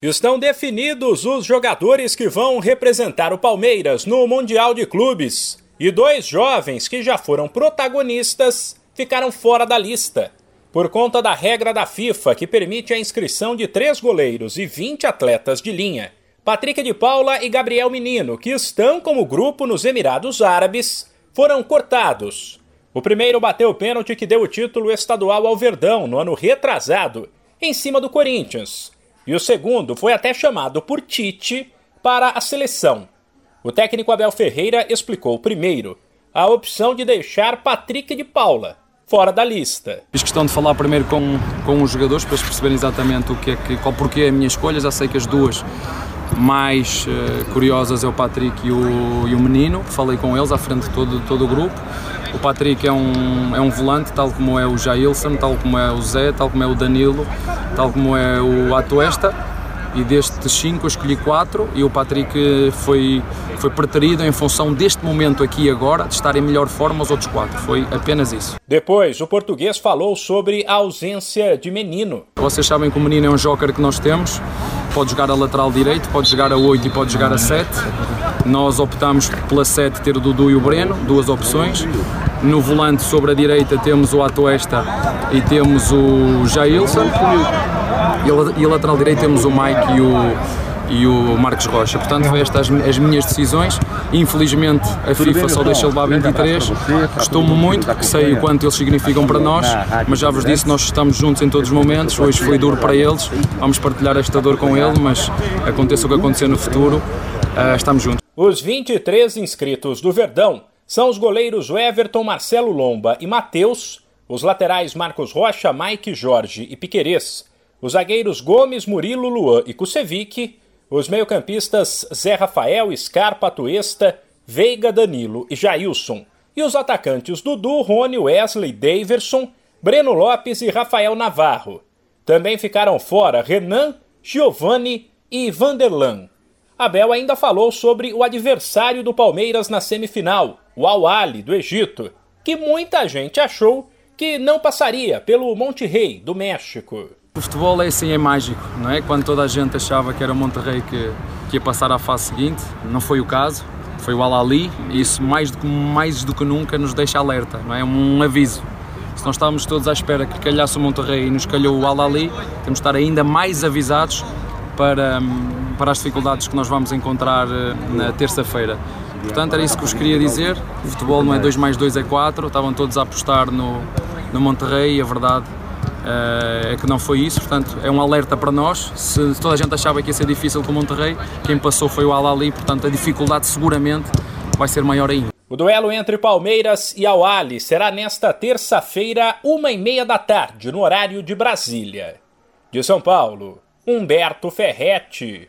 Estão definidos os jogadores que vão representar o Palmeiras no Mundial de Clubes. E dois jovens que já foram protagonistas ficaram fora da lista. Por conta da regra da FIFA que permite a inscrição de três goleiros e 20 atletas de linha, Patrick de Paula e Gabriel Menino, que estão como grupo nos Emirados Árabes, foram cortados. O primeiro bateu o pênalti que deu o título estadual ao Verdão no ano retrasado, em cima do Corinthians e o segundo foi até chamado por Tite para a seleção. O técnico Abel Ferreira explicou primeiro a opção de deixar Patrick de Paula fora da lista. Fiz questão de falar primeiro com, com os jogadores para eles perceberem exatamente o que é que, qual porquê é a minha escolha. Já sei que as duas mais uh, curiosas é o Patrick e o, e o Menino. Falei com eles à frente de todo, todo o grupo. O Patrick é um, é um volante, tal como é o Jailson, tal como é o Zé, tal como é o Danilo, tal como é o Atuesta. E destes cinco eu escolhi quatro e o Patrick foi, foi preterido em função deste momento aqui e agora, de estar em melhor forma os outros quatro. Foi apenas isso. Depois, o português falou sobre a ausência de Menino. Vocês sabem que o Menino é um joker que nós temos. Pode jogar a lateral direito, pode jogar a 8 e pode jogar a 7. Nós optamos pela 7 ter o Dudu e o Breno, duas opções. No volante sobre a direita temos o Atuesta e temos o Jailson. E a lateral direita temos o Mike e o, e o Marcos Rocha. Portanto, estas as, as minhas decisões. Infelizmente, a FIFA só deixa levar 23. Costumo muito, porque sei o quanto eles significam para nós, mas já vos disse, nós estamos juntos em todos os momentos. Hoje foi duro para eles, vamos partilhar esta dor com ele, mas aconteça o que acontecer no futuro, uh, estamos juntos. Os 23 inscritos do Verdão são os goleiros Everton, Marcelo Lomba e Matheus, os laterais Marcos Rocha, Mike Jorge e Piquerez, os zagueiros Gomes, Murilo, Luan e Kusevic, os meio-campistas Zé Rafael, Scarpa, Tuesta, Veiga, Danilo e Jailson, e os atacantes Dudu, Rony, Wesley, Daverson, Breno Lopes e Rafael Navarro. Também ficaram fora Renan, Giovanni e Vanderlan. Abel ainda falou sobre o adversário do Palmeiras na semifinal, o Al-Ali do Egito, que muita gente achou que não passaria pelo Monte Rei do México. O futebol é assim, é mágico, não é? Quando toda a gente achava que era o Monterrey que, que ia passar à fase seguinte, não foi o caso, foi o Al-Ali, e isso mais do, que, mais do que nunca nos deixa alerta, não é? Um aviso. Se nós estávamos todos à espera que calhasse o Monterrey e nos calhou o Al-Ali, temos de estar ainda mais avisados para, para as dificuldades que nós vamos encontrar eh, na terça-feira. Portanto, era isso que vos queria dizer. O futebol não é 2 mais 2 é 4. Estavam todos a apostar no, no Monterrey e a verdade é que não foi isso. Portanto, é um alerta para nós. Se, se toda a gente achava que ia ser difícil com o Monterrey, quem passou foi o Al-Ali. Portanto, a dificuldade seguramente vai ser maior ainda. O duelo entre Palmeiras e Al-Ali será nesta terça-feira, uma e meia da tarde, no horário de Brasília. De São Paulo, Humberto Ferretti.